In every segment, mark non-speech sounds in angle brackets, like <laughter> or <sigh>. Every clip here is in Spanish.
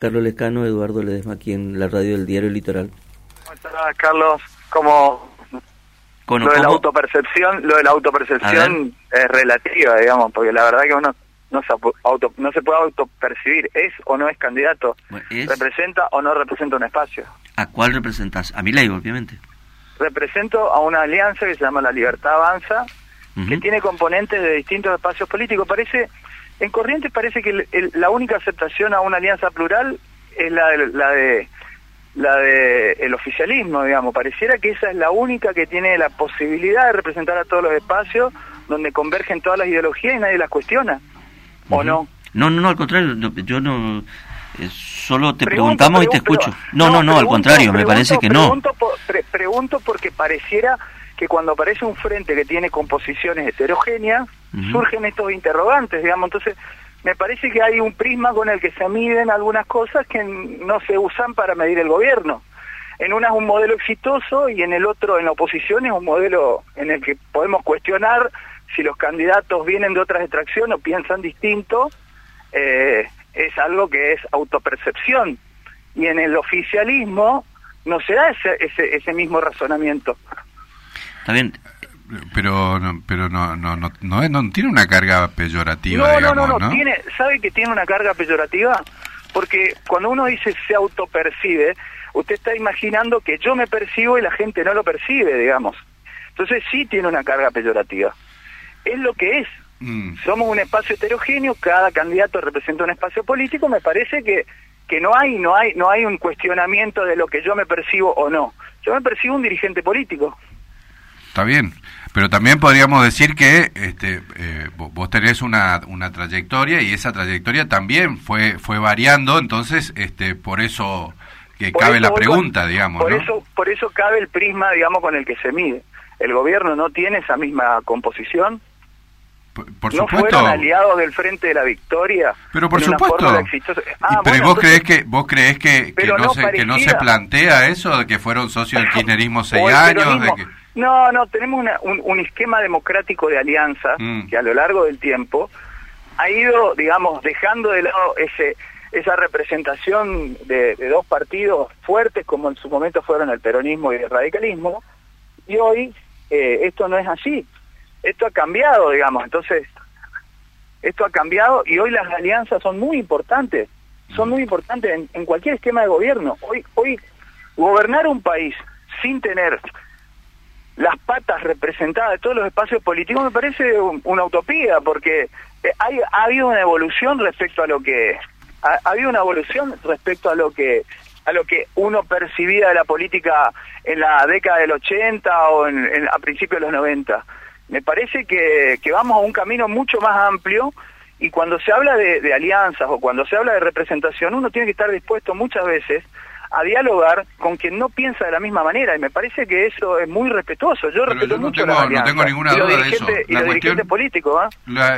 Carlos Lescano, Eduardo Ledesma, aquí en la radio del diario Litoral. ¿Cómo estás, Carlos? Como lo de la autopercepción, lo de la autopercepción es relativa, digamos, porque la verdad que uno no se, auto, no se puede autopercibir, es o no es candidato, representa o no representa un espacio. ¿A cuál representas? A mi ley, obviamente. Represento a una alianza que se llama La Libertad Avanza, que tiene componentes de distintos espacios políticos. Parece, en Corrientes parece que la única aceptación a una alianza plural es la de, la de la de el oficialismo, digamos. Pareciera que esa es la única que tiene la posibilidad de representar a todos los espacios donde convergen todas las ideologías y nadie las cuestiona. ¿O no? No, no, no, al contrario, yo no... Eh, solo te preguntamos y te escucho. No, no, no, al contrario, me parece que no. pregunto porque pareciera que cuando aparece un frente que tiene composiciones heterogéneas, surgen estos interrogantes, digamos. Entonces, me parece que hay un prisma con el que se miden algunas cosas que no se usan para medir el gobierno. En una es un modelo exitoso y en el otro, en la oposición, es un modelo en el que podemos cuestionar si los candidatos vienen de otras extracciones o piensan distinto. Eh, es algo que es autopercepción. Y en el oficialismo no se da ese, ese, ese mismo razonamiento. Pero, no, pero no, no, no, no, tiene una carga peyorativa, no, digamos, no, no, Tiene, ¿sabe que tiene una carga peyorativa? Porque cuando uno dice se autopercibe, usted está imaginando que yo me percibo y la gente no lo percibe, digamos. Entonces sí tiene una carga peyorativa. Es lo que es. Mm. Somos un espacio heterogéneo, cada candidato representa un espacio político, me parece que que no hay no hay no hay un cuestionamiento de lo que yo me percibo o no. Yo me percibo un dirigente político está bien. Pero también podríamos decir que este, eh, vos tenés una, una trayectoria y esa trayectoria también fue fue variando, entonces este, por eso que cabe la pregunta, digamos. Por eso por eso cabe el prisma, digamos, con el que se mide. El gobierno no tiene esa misma composición. Por, ¿No fueron aliados del Frente de la Victoria? Pero por supuesto. Ah, pero vos crees que vos crees que, que no, se, que no se plantea eso de que fueron socios del kirchnerismo <laughs> seis años, de que no, no, tenemos un, esquema democrático de alianza mm. que a lo largo del tiempo ha ido, digamos, dejando de lado ese esa representación de, dos partidos fuertes como en su momento fueron el peronismo y el radicalismo, y hoy eh, esto no es así. Esto ha cambiado, digamos, entonces, esto ha cambiado y hoy las alianzas son muy importantes, son muy importantes en, en cualquier esquema de gobierno. Hoy, hoy gobernar un país sin tener las patas representadas de todos los espacios políticos me parece una utopía porque eh, hay, ha habido una evolución respecto a lo que ha, habido una evolución respecto a lo que a lo que uno percibía de la política en la década del 80 o en, a principios de los 90 me parece que, vamos a un camino mucho más amplio y cuando se habla de alianzas o cuando se habla de representación uno tiene que estar dispuesto muchas veces a dialogar con quien no piensa de la misma manera y me parece que eso es muy respetuoso. Yo respeto mucho no tengo ninguna duda de eso. La cuestión, político, ¿ah?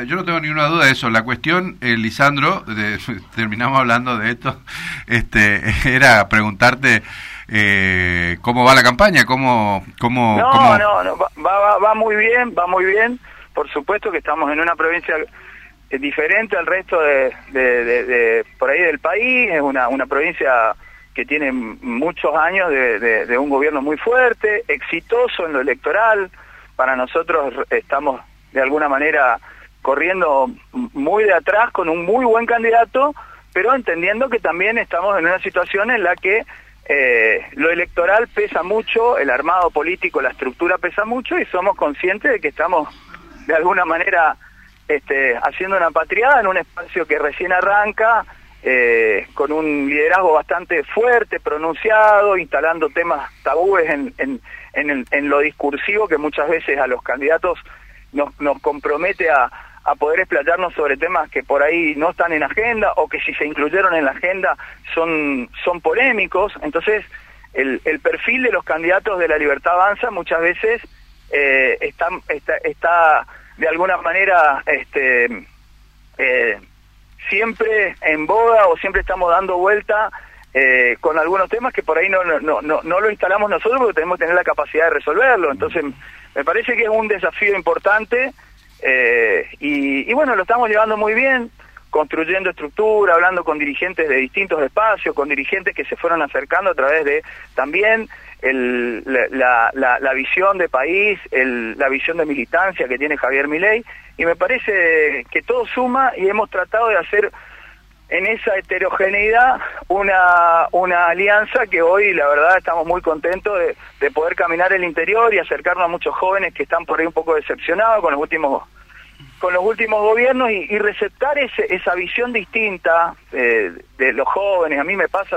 yo no tengo ninguna duda de eso. La cuestión, eh, Lisandro, <laughs> terminamos hablando de esto, este, <laughs> era preguntarte eh, cómo va la campaña, cómo, cómo, no, no, no, va, va, muy bien, va muy bien. Por supuesto que estamos en una provincia eh, diferente al resto de, de, por ahí del país, es una, una provincia que tiene muchos años de, un gobierno muy fuerte, exitoso en lo electoral. Para nosotros estamos de alguna manera corriendo muy de atrás con un muy buen candidato, pero entendiendo que también estamos en una situación en la que eh, lo electoral pesa mucho, el armado político, la estructura pesa mucho y somos conscientes de que estamos de alguna manera este, haciendo una patriada en un espacio que recién arranca, eh, con un liderazgo bastante fuerte, pronunciado, instalando temas tabúes en, en, en, lo discursivo que muchas veces a los candidatos nos, nos compromete a, a poder explayarnos sobre temas que por ahí no están en agenda o que si se incluyeron en la agenda son, son polémicos. Entonces, el, el perfil de los candidatos de la libertad avanza muchas veces eh, está, está, está de alguna manera este, eh, siempre en boda o siempre estamos dando vuelta eh, con algunos temas que por ahí no, no, no, no lo instalamos nosotros porque tenemos que tener la capacidad de resolverlo. Entonces, me parece que es un desafío importante eh, y, bueno, lo estamos llevando muy bien. Construyendo estructura, hablando con dirigentes de distintos espacios, con dirigentes que se fueron acercando a través de también la, la, visión de país, la visión de militancia que tiene Javier Milei, y me parece que todo suma y hemos tratado de hacer en esa heterogeneidad una, una alianza que hoy la verdad estamos muy contentos de, de poder caminar el interior y acercarnos a muchos jóvenes que están por ahí un poco decepcionados con los últimos con los últimos gobiernos y, receptar ese, esa visión distinta eh, de los jóvenes. A mí me pasa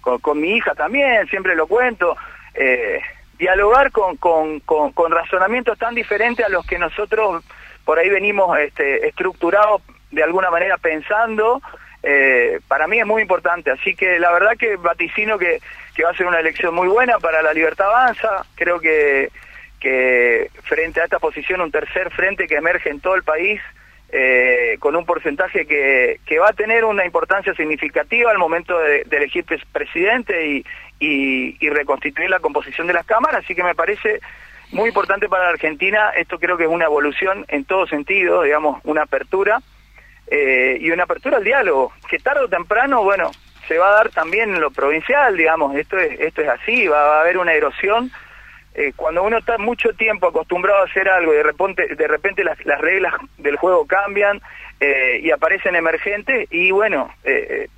con, mi hija también, siempre lo cuento. Eh, dialogar con, con, con, razonamientos tan diferentes a los que nosotros por ahí venimos este, estructurados de alguna manera pensando, eh, para mí es muy importante. Así que la verdad que vaticino que va a ser una elección muy buena para la libertad avanza. Creo que que frente a esta posición un tercer frente que emerge en todo el país eh, con un porcentaje que, va a tener una importancia significativa al momento de, elegir presidente y, y, reconstituir la composición de las cámaras, así que me parece muy importante para la Argentina, esto creo que es una evolución en todo sentido, digamos, una apertura eh, y una apertura al diálogo, que tarde o temprano, bueno, se va a dar también en lo provincial, digamos, esto es, esto es así, va a haber una erosión eh, cuando uno está mucho tiempo acostumbrado a hacer algo y de repente, de repente las, reglas del juego cambian eh, y aparecen emergentes y bueno, eh,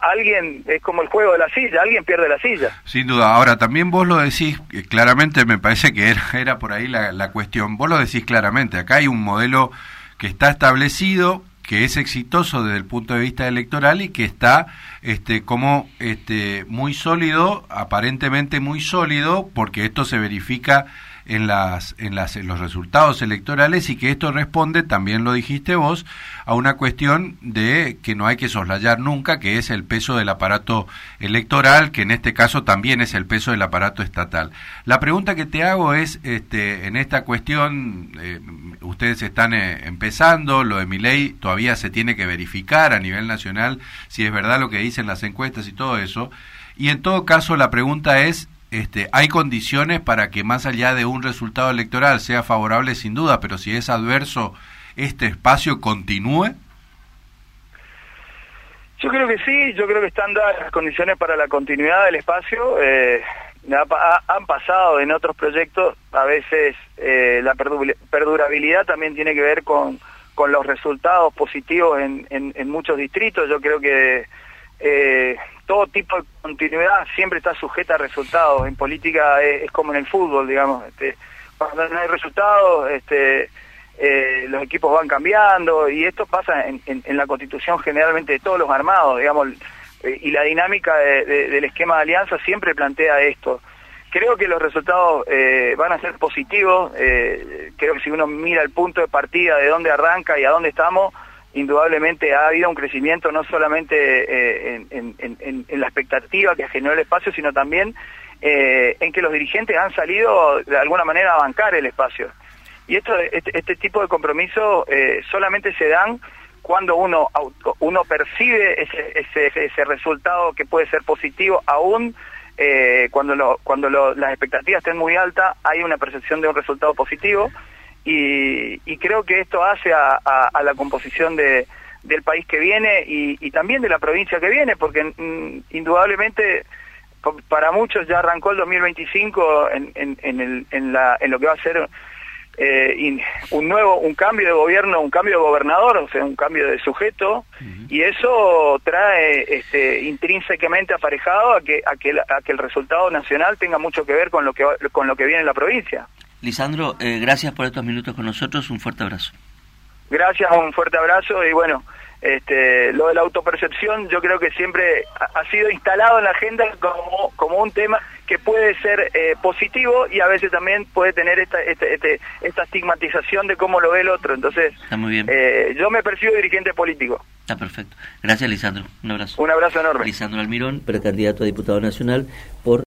alguien es como el juego de la silla, alguien pierde la silla. Sin duda. Ahora, también vos lo decís claramente, me parece que era, era por ahí la, la cuestión. Vos lo decís claramente, acá hay un modelo que está establecido, que es exitoso desde el punto de vista electoral y que está este, como este, muy sólido, aparentemente muy sólido, porque esto se verifica en, las, en, las, en los resultados electorales y que esto responde, también lo dijiste vos, a una cuestión de que no hay que soslayar nunca, que es el peso del aparato electoral, que en este caso también es el peso del aparato estatal. La pregunta que te hago es, este, en esta cuestión, eh, ustedes están eh, empezando, lo de mi ley todavía se tiene que verificar a nivel nacional si es verdad lo que dicen las encuestas y todo eso. Y en todo caso, la pregunta es, este, hay condiciones para que más allá de un resultado electoral sea favorable sin duda, pero si es adverso, este espacio continúe? Yo creo que sí, yo creo que están dadas las condiciones para la continuidad del espacio. Eh, han pasado en otros proyectos, a veces eh, la perdurabilidad también tiene que ver con, con los resultados positivos en, en muchos distritos. Yo creo que eh, todo tipo de continuidad siempre está sujeta a resultados. En política es, como en el fútbol, digamos. Este, cuando no hay resultados, este, eh, los equipos van cambiando y esto pasa en, la constitución generalmente de todos los armados, digamos, eh, y la dinámica del esquema de alianza siempre plantea esto. Creo que los resultados eh, van a ser positivos, creo que si uno mira el punto de partida de dónde arranca y a dónde estamos, indudablemente ha habido un crecimiento no solamente eh, en, la expectativa que generó el espacio, sino también eh, en que los dirigentes han salido de alguna manera a bancar el espacio. Y esto, este, este tipo de compromisos eh, solamente se dan cuando uno uno percibe ese, ese, resultado que puede ser positivo, aún cuando lo, cuando las expectativas estén muy altas, hay una percepción de un resultado positivo y, creo que esto hace a, la composición de, del país que viene y, también de la provincia que viene, porque mm, indudablemente para muchos ya arrancó el 2025 en, en, en, el, en, la, en lo que va a ser eh, un nuevo, un cambio de gobierno, un cambio de gobernador, o sea, un cambio de sujeto, y eso trae este, intrínsecamente aparejado a que, a, que, a que el resultado nacional tenga mucho que ver con lo que, con lo que viene en la provincia. Lisandro, eh, gracias por estos minutos con nosotros, un fuerte abrazo. Gracias, un fuerte abrazo y bueno, este, lo de la autopercepción yo creo que siempre ha, sido instalado en la agenda como, como un tema que puede ser eh, positivo y a veces también puede tener esta, este, este, esta estigmatización de cómo lo ve el otro. Entonces, Está muy bien. Eh, yo me percibo dirigente político. Está perfecto. Gracias, Lisandro. Un abrazo. Un abrazo enorme. Lisandro Almirón, precandidato a diputado nacional por